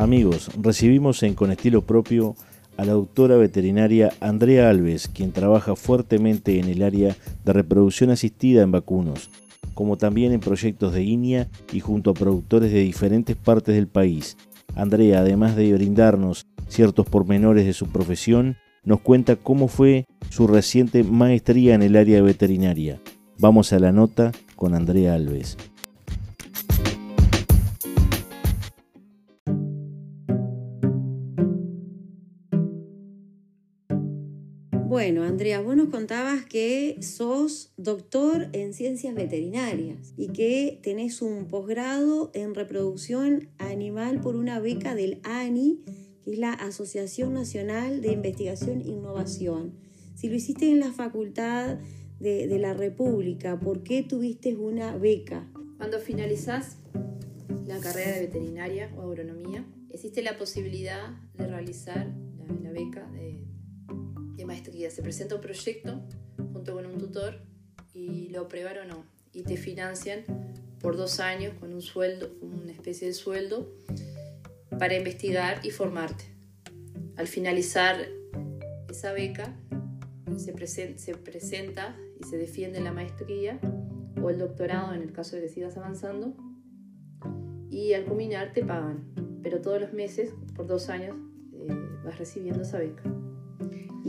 Amigos, recibimos en Con Estilo Propio a la doctora veterinaria Andrea Alves, quien trabaja fuertemente en el área de reproducción asistida en vacunos, como también en proyectos de INIA y junto a productores de diferentes partes del país. Andrea, además de brindarnos ciertos pormenores de su profesión, nos cuenta cómo fue su reciente maestría en el área veterinaria. Vamos a la nota con Andrea Alves. Bueno, Andrea, vos nos contabas que sos doctor en ciencias veterinarias y que tenés un posgrado en reproducción animal por una beca del ANI, que es la Asociación Nacional de Investigación e Innovación. Si lo hiciste en la Facultad de, la República, ¿por qué tuviste una beca? Cuando finalizás la carrera de veterinaria o agronomía, existe la posibilidad de realizar la, la beca de maestría. Se presenta un proyecto junto con un tutor y lo aprueban o no. Y te financian por dos años con un sueldo, una especie de sueldo, para investigar y formarte. Al finalizar esa beca, se, se presenta y se defiende la maestría o el doctorado en el caso de que sigas avanzando. Y al culminar te pagan, pero todos los meses, por dos años, eh, vas recibiendo esa beca.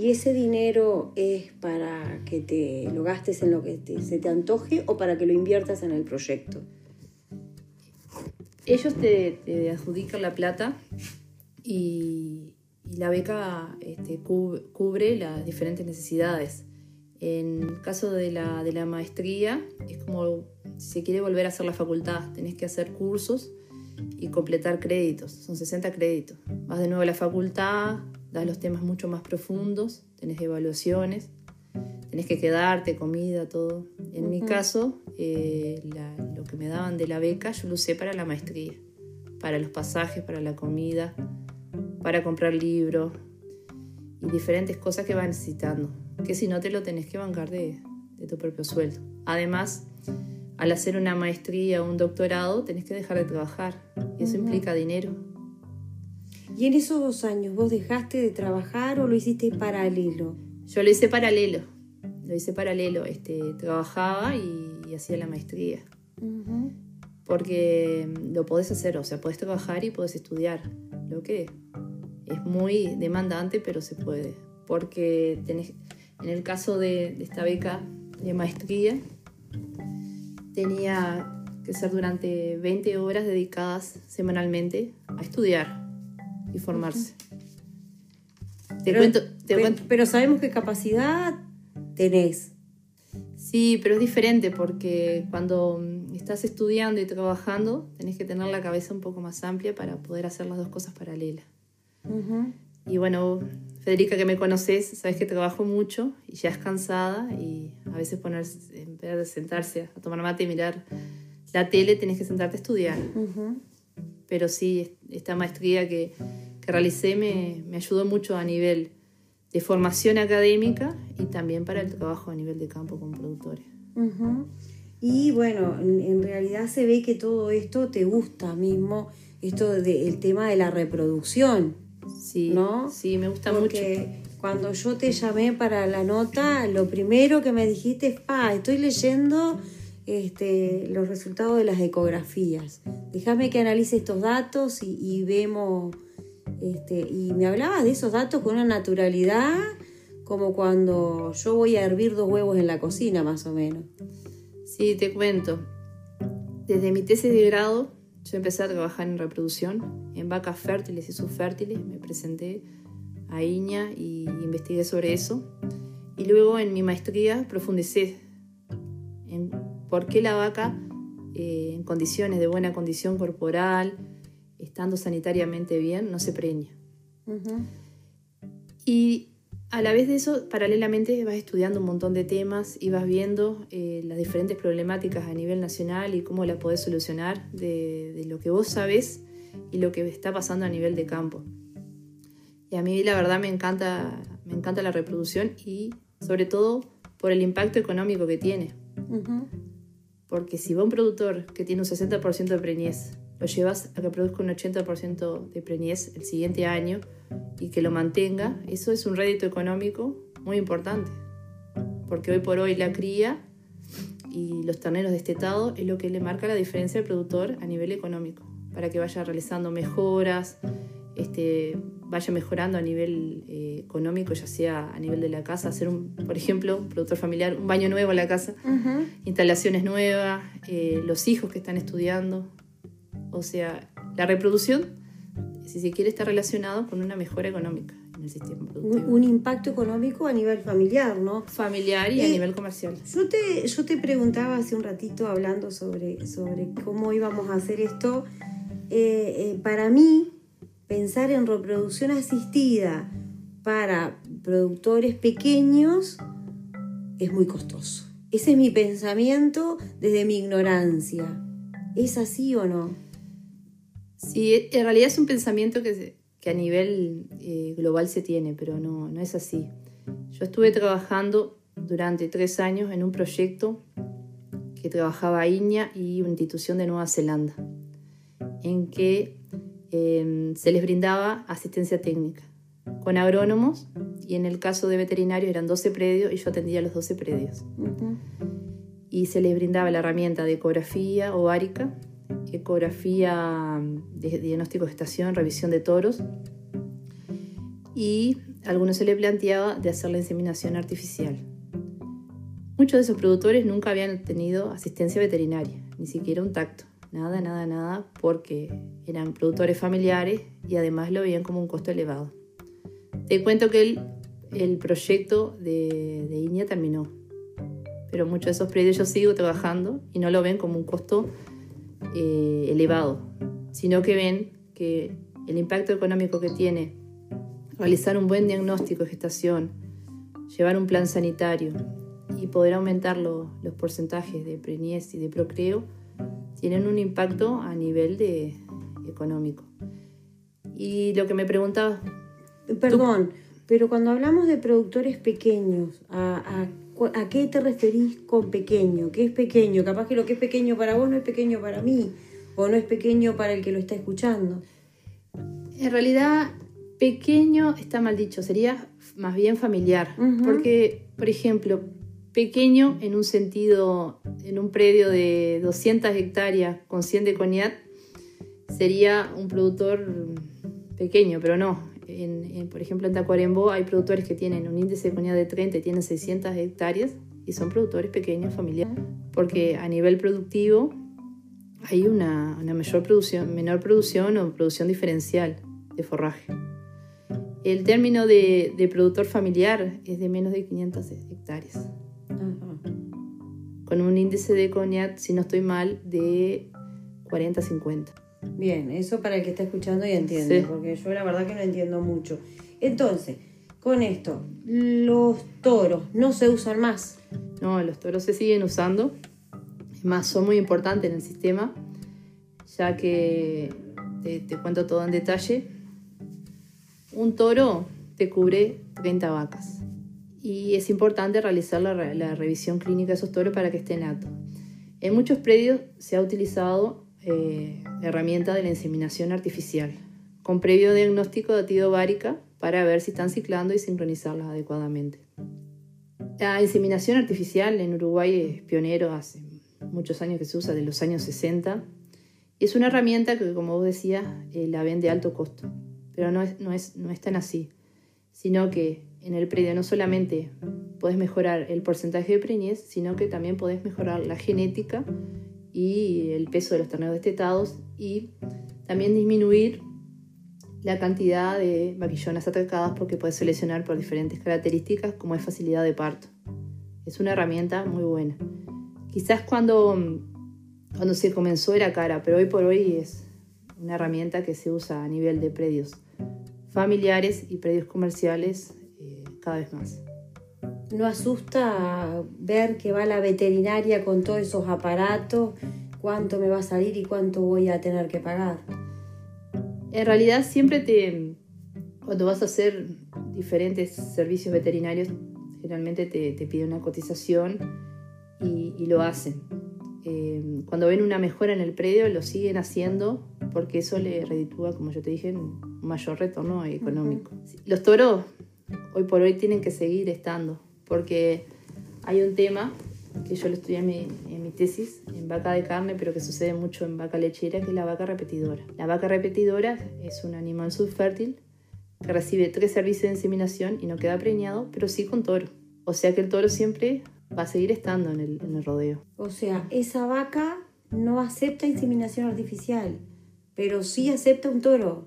¿Y ese dinero es para que te lo gastes en lo que se te antoje o para que lo inviertas en el proyecto? Ellos te, adjudican la plata y, la beca este, cubre, las diferentes necesidades. En caso de la, de la maestría, es como si se quiere volver a hacer la facultad, tenés que hacer cursos y completar créditos, son 60 créditos. Vas de nuevo a la facultad, das los temas mucho más profundos, tenés evaluaciones, tenés que quedarte, comida, todo. En mi caso, eh, lo que me daban de la beca yo lo usé para la maestría, para los pasajes, para la comida, para comprar libros y diferentes cosas que vas necesitando, que si no te lo tenés que bancar de, de tu propio sueldo. Además, al hacer una maestría o un doctorado, tenés que dejar de trabajar y eso implica dinero ¿Y en esos dos años vos dejaste de trabajar o lo hiciste paralelo? Yo lo hice paralelo, lo hice paralelo, este, trabajaba y, hacía la maestría. Porque lo podés hacer, o sea, podés trabajar y podés estudiar, lo que es muy demandante, pero se puede. Porque tenés, en el caso de, de esta beca de maestría, tenía que ser durante 20 horas dedicadas semanalmente a estudiar y formarse. Te cuento, pero, sabemos qué capacidad tenés. Sí, pero es diferente porque cuando estás estudiando y trabajando, tenés que tener la cabeza un poco más amplia para poder hacer las dos cosas paralelas. Y bueno, Federica, que me conoces, sabes que trabajo mucho y ya es cansada y a veces ponerse, en vez de sentarse a tomar mate y mirar la tele, tenés que sentarte a estudiar pero sí, esta maestría que, que realicé me, me, ayudó mucho a nivel de formación académica y también para el trabajo a nivel de campo con productores. Y bueno, en, realidad se ve que todo esto te gusta mismo, esto del tema de la reproducción. Sí, ¿no? sí, me gusta Porque mucho. Cuando yo te llamé para la nota, lo primero que me dijiste es, pa, estoy leyendo este, los resultados de las ecografías. Déjame que analice estos datos y, vemos, este, y me hablabas de esos datos con una naturalidad como cuando yo voy a hervir dos huevos en la cocina, más o menos. Sí, te cuento. Desde mi tesis de grado, yo empecé a trabajar en reproducción, en vacas fértiles y subfértiles. Me presenté a IñA y investigué sobre eso. Y luego en mi maestría profundicé en ¿Por qué la vaca, eh, en condiciones de buena condición corporal, estando sanitariamente bien, no se preña? Y a la vez de eso, paralelamente vas estudiando un montón de temas y vas viendo eh, las diferentes problemáticas a nivel nacional y cómo las podés solucionar de, de, lo que vos sabés y lo que está pasando a nivel de campo. Y a mí la verdad me encanta, me encanta la reproducción y sobre todo por el impacto económico que tiene. Porque si va un productor que tiene un 60% de preñez lo llevas a que produzca un 80% de preñez el siguiente año y que lo mantenga, eso es un rédito económico muy importante. Porque hoy por hoy la cría y los terneros destetados es lo que le marca la diferencia al productor a nivel económico, para que vaya realizando mejoras, este, vaya mejorando a nivel eh, económico, ya sea a nivel de la casa, hacer, un, por ejemplo, un productor familiar, un baño nuevo en la casa, instalaciones nuevas, eh, los hijos que están estudiando. O sea, la reproducción, si se quiere, está relacionado con una mejora económica en el sistema productivo. Un, impacto económico a nivel familiar, ¿no? Familiar y a eh, nivel comercial. Yo te, yo te preguntaba hace un ratito hablando sobre, sobre cómo íbamos a hacer esto. para mí, pensar en reproducción asistida para productores pequeños es muy costoso. Ese es mi pensamiento desde mi ignorancia. ¿Es así o no? Sí, en realidad es un pensamiento que, que a nivel eh, global se tiene, pero no, no es así. Yo estuve trabajando durante tres años en un proyecto que trabajaba INIA y una institución de Nueva Zelanda, en que Em, se les brindaba asistencia técnica con agrónomos y en el caso de veterinarios eran 12 predios y yo atendía los 12 predios. Y se les brindaba la herramienta de ecografía ovárica, ecografía de diagnóstico de estación, revisión de toros y a algunos se les planteaba de hacer la inseminación artificial. Muchos de esos productores nunca habían tenido asistencia veterinaria, ni siquiera un tacto. Nada, nada, nada, porque eran productores familiares y además lo veían como un costo elevado. Te cuento que el, el proyecto de, de INEA terminó, pero muchos de esos predios yo sigo trabajando y no lo ven como un costo eh, elevado, sino que ven que el impacto económico que tiene realizar un buen diagnóstico de gestación, llevar un plan sanitario y poder aumentar los porcentajes de preñez y de procreo, tienen un impacto a nivel de, económico. Y lo que me preguntaba... Perdón, pero cuando hablamos de productores pequeños, ¿a, a, qué te referís con pequeño? ¿Qué es pequeño? Capaz que lo que es pequeño para vos no es pequeño para mí, o no es pequeño para el que lo está escuchando. En realidad, pequeño está mal dicho, sería más bien familiar, porque, por ejemplo, pequeño en un sentido, en un predio de 200 hectáreas con 100 de coñac, sería un productor pequeño, pero no. En, por ejemplo, en Tacuarembó hay productores que tienen un índice de coñac de 30 y tienen 600 hectáreas y son productores pequeños, familiares, porque a nivel productivo hay una, mayor producción, menor producción o producción diferencial de forraje. El término de, de productor familiar es de menos de 500 hectáreas con un índice de coñac, si no estoy mal, de 40-50. Bien, eso para el que está escuchando y entiende, porque yo la verdad que no entiendo mucho. Entonces, con esto, los toros no se usan más. No, los toros se siguen usando. Es más, son muy importantes en el sistema, ya que te, te cuento todo en detalle. Un toro te cubre 30 vacas y es importante realizar la, revisión clínica de esos toros para que estén aptos. En muchos predios se ha utilizado eh, la herramienta de la inseminación artificial, con previo diagnóstico de atido ovárica para ver si están ciclando y sincronizarlas adecuadamente. La inseminación artificial en Uruguay es pionero hace muchos años que se usa, de los años 60. Y es una herramienta que, como vos decías, eh, la ven de alto costo. Pero no es, no, es, no es tan así, sino que en el predio no solamente puedes mejorar el porcentaje de preñez, sino que también puedes mejorar la genética y el peso de los terneros destetados y también disminuir la cantidad de vaquillonas atacadas porque puedes seleccionar por diferentes características como es facilidad de parto. Es una herramienta muy buena. Quizás cuando, cuando se comenzó era cara, pero hoy por hoy es una herramienta que se usa a nivel de predios familiares y predios comerciales cada vez más. ¿No asusta ver que va la veterinaria con todos esos aparatos? ¿Cuánto me va a salir y cuánto voy a tener que pagar? En realidad siempre te, cuando vas a hacer diferentes servicios veterinarios, generalmente te, te piden una cotización y, lo hacen. Eh, cuando ven una mejora en el predio, lo siguen haciendo porque eso le reditúa, como yo te dije, un mayor retorno económico. Los toros hoy por hoy tienen que seguir estando, porque hay un tema que yo lo estudié en mi, en mi, tesis, en vaca de carne, pero que sucede mucho en vaca lechera, que es la vaca repetidora. La vaca repetidora es un animal subfértil que recibe tres servicios de inseminación y no queda preñado, pero sí con toro. O sea que el toro siempre va a seguir estando en el, en el rodeo. O sea, esa vaca no acepta inseminación artificial, pero sí acepta un toro.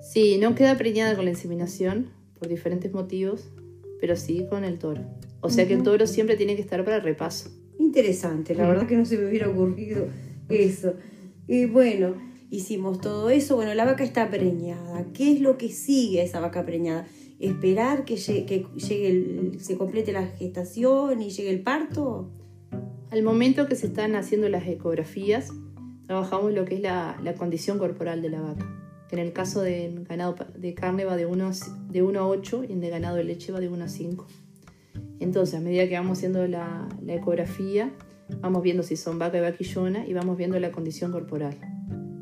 Sí, no queda preñada con la inseminación por diferentes motivos, pero sí con el toro. O sea que el toro siempre tiene que estar para el repaso. Interesante, la verdad que no se me hubiera ocurrido eso. Y bueno, hicimos todo eso. Bueno, la vaca está preñada. ¿Qué es lo que sigue a esa vaca preñada? ¿Esperar que llegue, llegue se complete la gestación y llegue el parto? Al momento que se están haciendo las ecografías, trabajamos lo que es la, la condición corporal de la vaca. En el caso de ganado de carne va de 1, de 1 a 8 y en de ganado de leche va de 1 a 5. Entonces, a medida que vamos haciendo la, la ecografía, vamos viendo si son vaca y vaquillona y vamos viendo la condición corporal.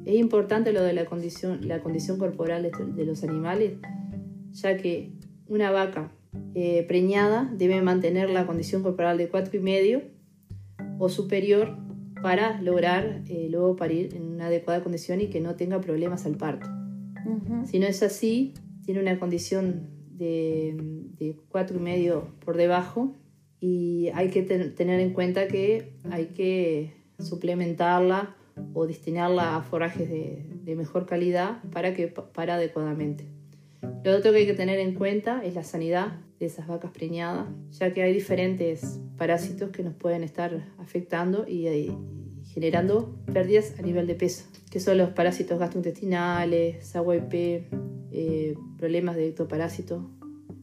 Es importante lo de la condición, la condición corporal de, de los animales, ya que una vaca eh, preñada debe mantener la condición corporal de 4,5 o superior para lograr eh, luego parir en una adecuada condición y que no tenga problemas al parto. Si no es así, tiene una condición de, de cuatro y medio por debajo y hay que tener en cuenta que hay que suplementarla o destinarla a forajes de, mejor calidad para que para adecuadamente. Lo otro que hay que tener en cuenta es la sanidad de esas vacas preñadas, ya que hay diferentes parásitos que nos pueden estar afectando y generando pérdidas a nivel de peso, que son los parásitos gastrointestinales, SAWP, eh, problemas de ectoparásitos,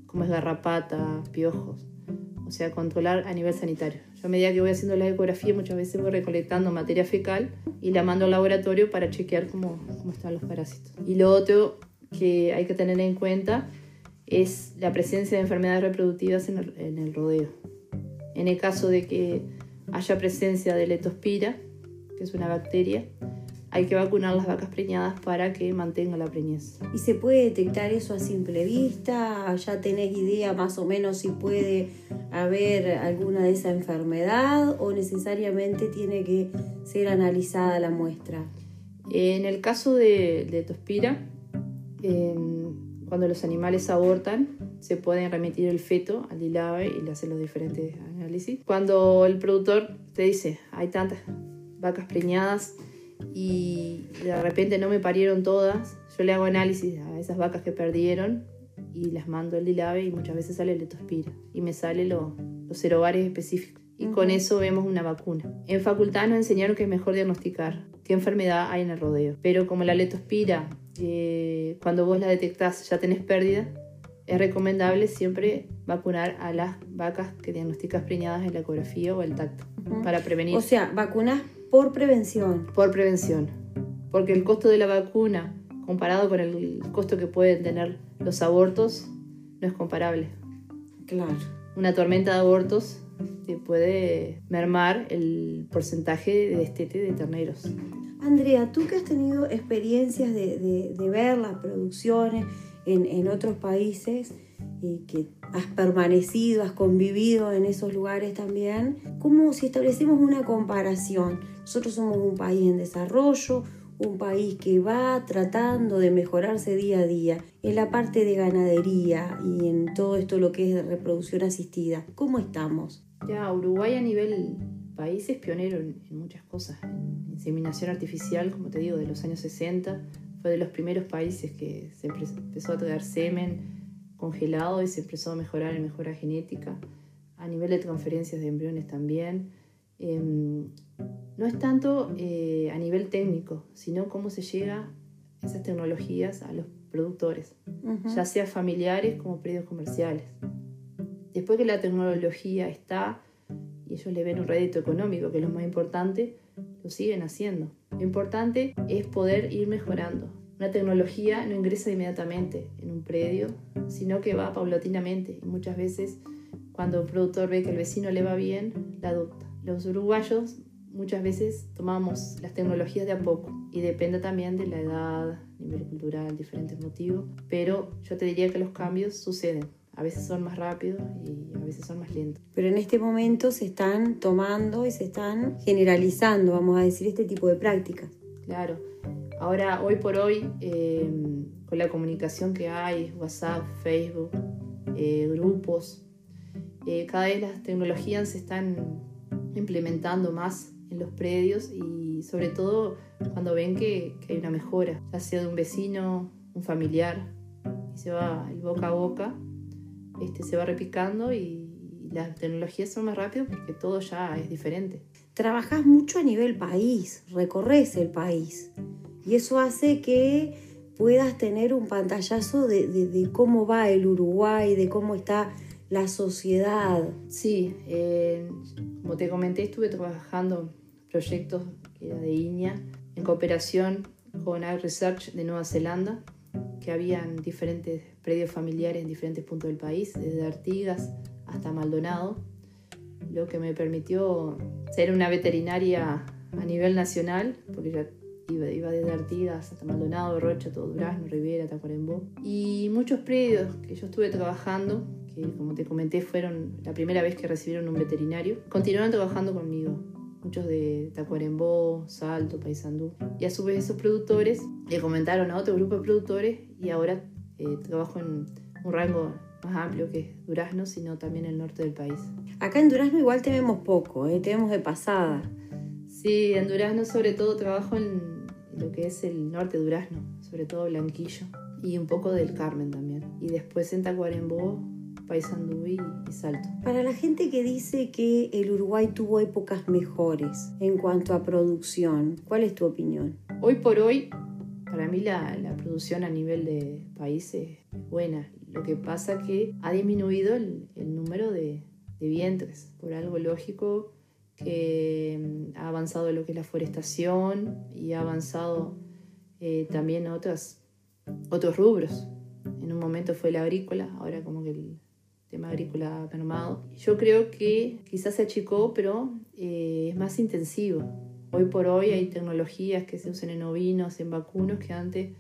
como es garrapata, piojos, o sea, controlar a nivel sanitario. Yo a medida que voy haciendo la ecografía muchas veces voy recolectando materia fecal y la mando al laboratorio para chequear cómo, cómo están los parásitos. Y lo otro que hay que tener en cuenta es la presencia de enfermedades reproductivas en el, en el rodeo. En el caso de que haya presencia de letospira, que es una bacteria, hay que vacunar las vacas preñadas para que mantenga la preñez. ¿Y se puede detectar eso a simple vista? ¿Ya tenés idea más o menos si puede haber alguna de esa enfermedad o necesariamente tiene que ser analizada la muestra? En el caso de, de tospira, eh, cuando los animales abortan, se pueden remitir el feto al ILAVE y le hacen los diferentes análisis. Cuando el productor te dice, hay tantas vacas preñadas y de repente no me parieron todas, yo le hago análisis a esas vacas que perdieron y las mando al DILAVE y muchas veces sale letospira y me sale lo, los serobares específicos. Y uh -huh. con eso vemos una vacuna. En facultad nos enseñaron que es mejor diagnosticar qué enfermedad hay en el rodeo. Pero como la letospira, eh, cuando vos la detectás ya tenés pérdida, es recomendable siempre vacunar a las vacas que diagnosticas preñadas en la ecografía o el tacto uh -huh. para prevenir. O sea, vacunas por prevención. Por prevención. Porque el costo de la vacuna comparado con el costo que pueden tener los abortos no es comparable. Claro. Una tormenta de abortos te puede mermar el porcentaje de destete de terneros. Andrea, tú que has tenido experiencias de, de, de ver las producciones en, en otros países, y que has permanecido, has convivido en esos lugares también, como si establecemos una comparación. Nosotros somos un país en desarrollo, un país que va tratando de mejorarse día a día en la parte de ganadería y en todo esto lo que es reproducción asistida. ¿Cómo estamos? Ya, Uruguay a nivel país es pionero en, muchas cosas. En inseminación artificial, como te digo, de los años 60, fue de los primeros países que empezó a traer semen congelado y se empezó a mejorar en mejora genética. A nivel de transferencias de embriones también. Eh, no es tanto eh, a nivel técnico, sino cómo se llega esas tecnologías a los productores, uh -huh. ya sea familiares como predios comerciales. Después que la tecnología está y ellos le ven un rédito económico, que es lo más importante, lo siguen haciendo. Lo importante es poder ir mejorando. Una tecnología no ingresa inmediatamente en un predio, sino que va paulatinamente y muchas veces cuando un productor ve que el vecino le va bien, la adopta. Los uruguayos muchas veces tomamos las tecnologías de a poco y depende también de la edad, nivel cultural, diferentes motivos, pero yo te diría que los cambios suceden. A veces son más rápidos y a veces son más lentos. Pero en este momento se están tomando y se están generalizando, vamos a decir, este tipo de prácticas. Claro. Ahora, hoy por hoy, eh, con la comunicación que hay, WhatsApp, Facebook, eh, grupos, eh, cada vez las tecnologías se están implementando más en los predios y sobre todo cuando ven que, hay una mejora, ya sea de un vecino, un familiar, y se va el boca a boca, este, se va repicando y, las tecnologías son más rápidas porque todo ya es diferente. Trabajas mucho a nivel país, recorres el país y eso hace que puedas tener un pantallazo de cómo va el Uruguay, de cómo está la sociedad. Sí, eh, como te comenté, estuve trabajando proyectos de INEA en cooperación con Ag Research de Nueva Zelanda, que habían diferentes predios familiares en diferentes puntos del país, desde Artigas hasta Maldonado, lo que me permitió ser una veterinaria a nivel nacional, porque ya iba, iba desde Artigas hasta Maldonado, Rocha, todo Durazno, Rivera, Tacuarembó, y muchos predios que yo estuve trabajando que como te comenté fueron la primera vez que recibieron un veterinario, continuaron trabajando conmigo. Muchos de Tacuarembó, Salto, Paysandú. Y a su vez esos productores le comentaron a otro grupo de productores y ahora eh, trabajo en un rango más amplio que es Durazno, sino también el norte del país. Acá en Durazno igual tenemos poco, ¿eh? tenemos de pasada. Sí, en Durazno sobre todo trabajo en lo que es el norte de Durazno, sobre todo Blanquillo y un poco del Carmen también. Y después en Tacuarembó Paysandú y, Salto. Para la gente que dice que el Uruguay tuvo épocas mejores en cuanto a producción, ¿cuál es tu opinión? Hoy por hoy, para mí la, producción a nivel de países es buena. Lo que pasa que ha disminuido el, número de, vientres, por algo lógico que mm, ha avanzado lo que es la forestación y ha avanzado eh, también otras, otros rubros. En un momento fue la agrícola, ahora como que el, tema agrícola mermado. Yo creo que quizás se achicó, pero eh, es más intensivo. Hoy por hoy hay tecnologías que se usan en ovinos, en vacunos, que antes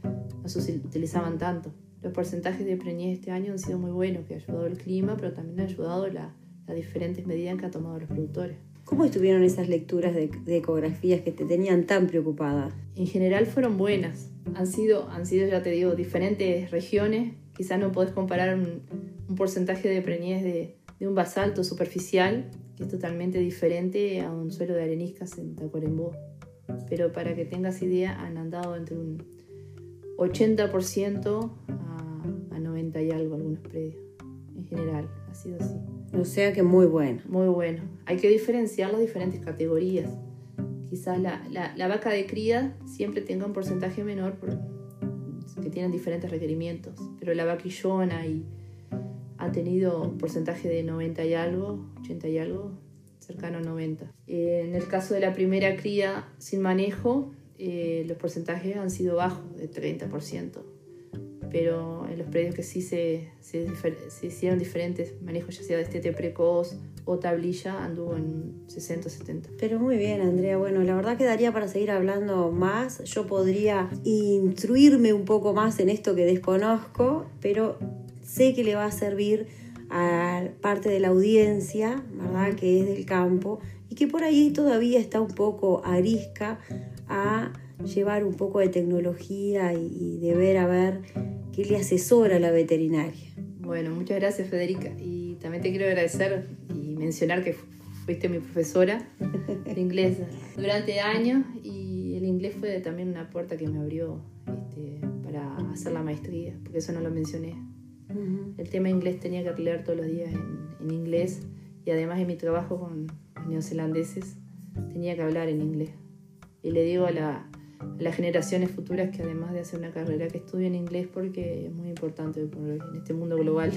no se utilizaban tanto. Los porcentajes de preñez este año han sido muy buenos, que ha ayudado el clima, pero también ha ayudado las diferentes medidas que han tomado los productores. ¿Cómo estuvieron esas lecturas de, ecografías que te tenían tan preocupada? En general fueron buenas. Han sido, han sido, ya te digo, diferentes regiones. Quizás no podés comparar un, un porcentaje de preñez de, un basalto superficial que es totalmente diferente a un suelo de areniscas en Tacuarembó. Pero para que tengas idea, han andado entre un 80% a, a 90 y algo algunos predios. En general, ha sido así. O sea que muy bueno. Muy bueno. Hay que diferenciar las diferentes categorías. Quizás la, la, vaca de cría siempre tenga un porcentaje menor porque tienen diferentes requerimientos, pero la vaquillona y, ha tenido un porcentaje de 90 y algo, 80 y algo, cercano a 90. Eh, en el caso de la primera cría sin manejo, eh, los porcentajes han sido bajos, de 30%. Pero en los predios que sí se, hicieron diferentes manejos, ya sea de estete precoz o tablilla, anduvo en 60 70. Pero muy bien, Andrea. Bueno, la verdad quedaría para seguir hablando más. Yo podría instruirme un poco más en esto que desconozco, pero sé que le va a servir a parte de la audiencia, ¿verdad? Que es del campo y que por ahí todavía está un poco arisca a llevar un poco de tecnología y de ver a ver qué le asesora a la veterinaria. Bueno, muchas gracias Federica y también te quiero agradecer y mencionar que fuiste mi profesora de inglés durante años y el inglés fue también una puerta que me abrió este, para hacer la maestría, porque eso no lo mencioné. El tema inglés tenía que leer todos los días en, inglés y además en mi trabajo con neozelandeses tenía que hablar en inglés. Y le digo a, las generaciones futuras que además de hacer una carrera que estudien inglés porque es muy importante en este mundo global.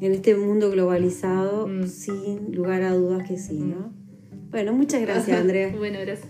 En este mundo globalizado, mm. sin lugar a dudas que sí, ¿no? Mm. Bueno, muchas gracias, Andrea. bueno, gracias.